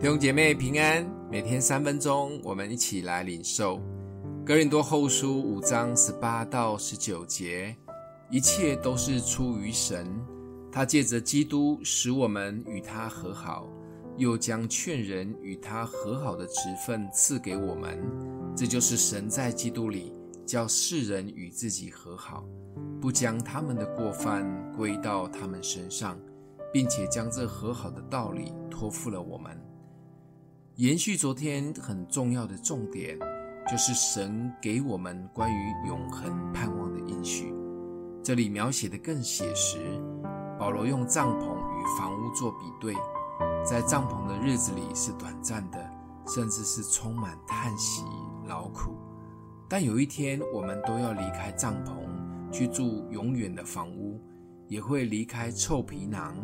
弟兄姐妹平安，每天三分钟，我们一起来领受哥林多后书五章十八到十九节。一切都是出于神，他借着基督使我们与他和好，又将劝人与他和好的职分赐给我们。这就是神在基督里叫世人与自己和好，不将他们的过犯归到他们身上，并且将这和好的道理托付了我们。延续昨天很重要的重点，就是神给我们关于永恒盼望的应许。这里描写得更写实。保罗用帐篷与房屋做比对，在帐篷的日子里是短暂的，甚至是充满叹息、劳苦。但有一天，我们都要离开帐篷，去住永远的房屋，也会离开臭皮囊。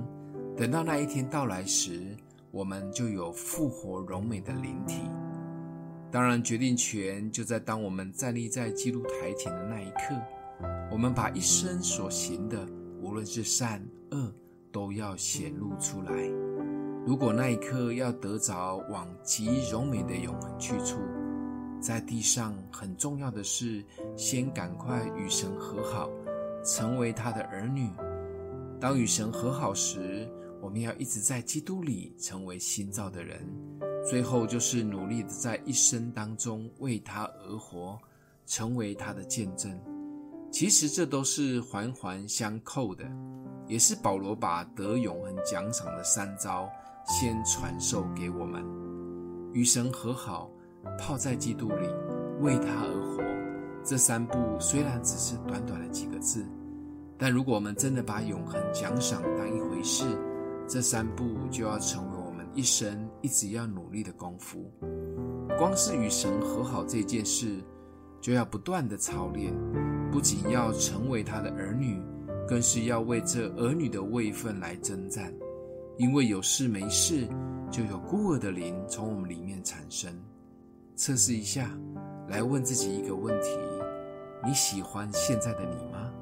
等到那一天到来时，我们就有复活荣美的灵体。当然，决定权就在当我们站立在基督台前的那一刻。我们把一生所行的，无论是善恶，都要显露出来。如果那一刻要得着往极荣美的永恒去处，在地上很重要的是，先赶快与神和好，成为他的儿女。当与神和好时，我们要一直在基督里成为新造的人，最后就是努力的在一生当中为他而活，成为他的见证。其实这都是环环相扣的，也是保罗把得永恒奖赏的三招先传授给我们：与神和好，泡在基督里，为他而活。这三步虽然只是短短的几个字，但如果我们真的把永恒奖赏当一回事，这三步就要成为我们一生一直要努力的功夫。光是与神和好这件事，就要不断的操练，不仅要成为他的儿女，更是要为这儿女的位分来征战。因为有事没事，就有孤儿的灵从我们里面产生。测试一下，来问自己一个问题：你喜欢现在的你吗？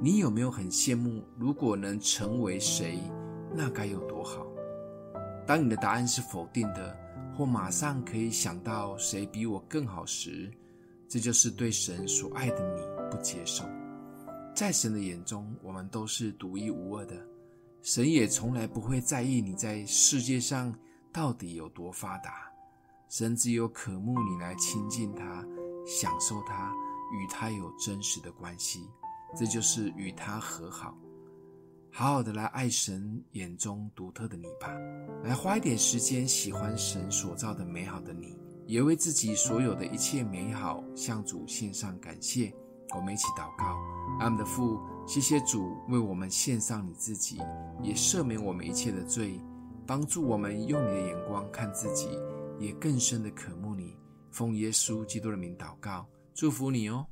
你有没有很羡慕，如果能成为谁？那该有多好！当你的答案是否定的，或马上可以想到谁比我更好时，这就是对神所爱的你不接受。在神的眼中，我们都是独一无二的，神也从来不会在意你在世界上到底有多发达。神只有渴慕你来亲近他，享受他，与他有真实的关系，这就是与他和好。好好的来爱神眼中独特的你吧，来花一点时间喜欢神所造的美好的你，也为自己所有的一切美好向主献上感谢。我们一起祷告：阿们的父，谢谢主为我们献上你自己，也赦免我们一切的罪，帮助我们用你的眼光看自己，也更深的渴慕你。奉耶稣基督的名祷告，祝福你哦。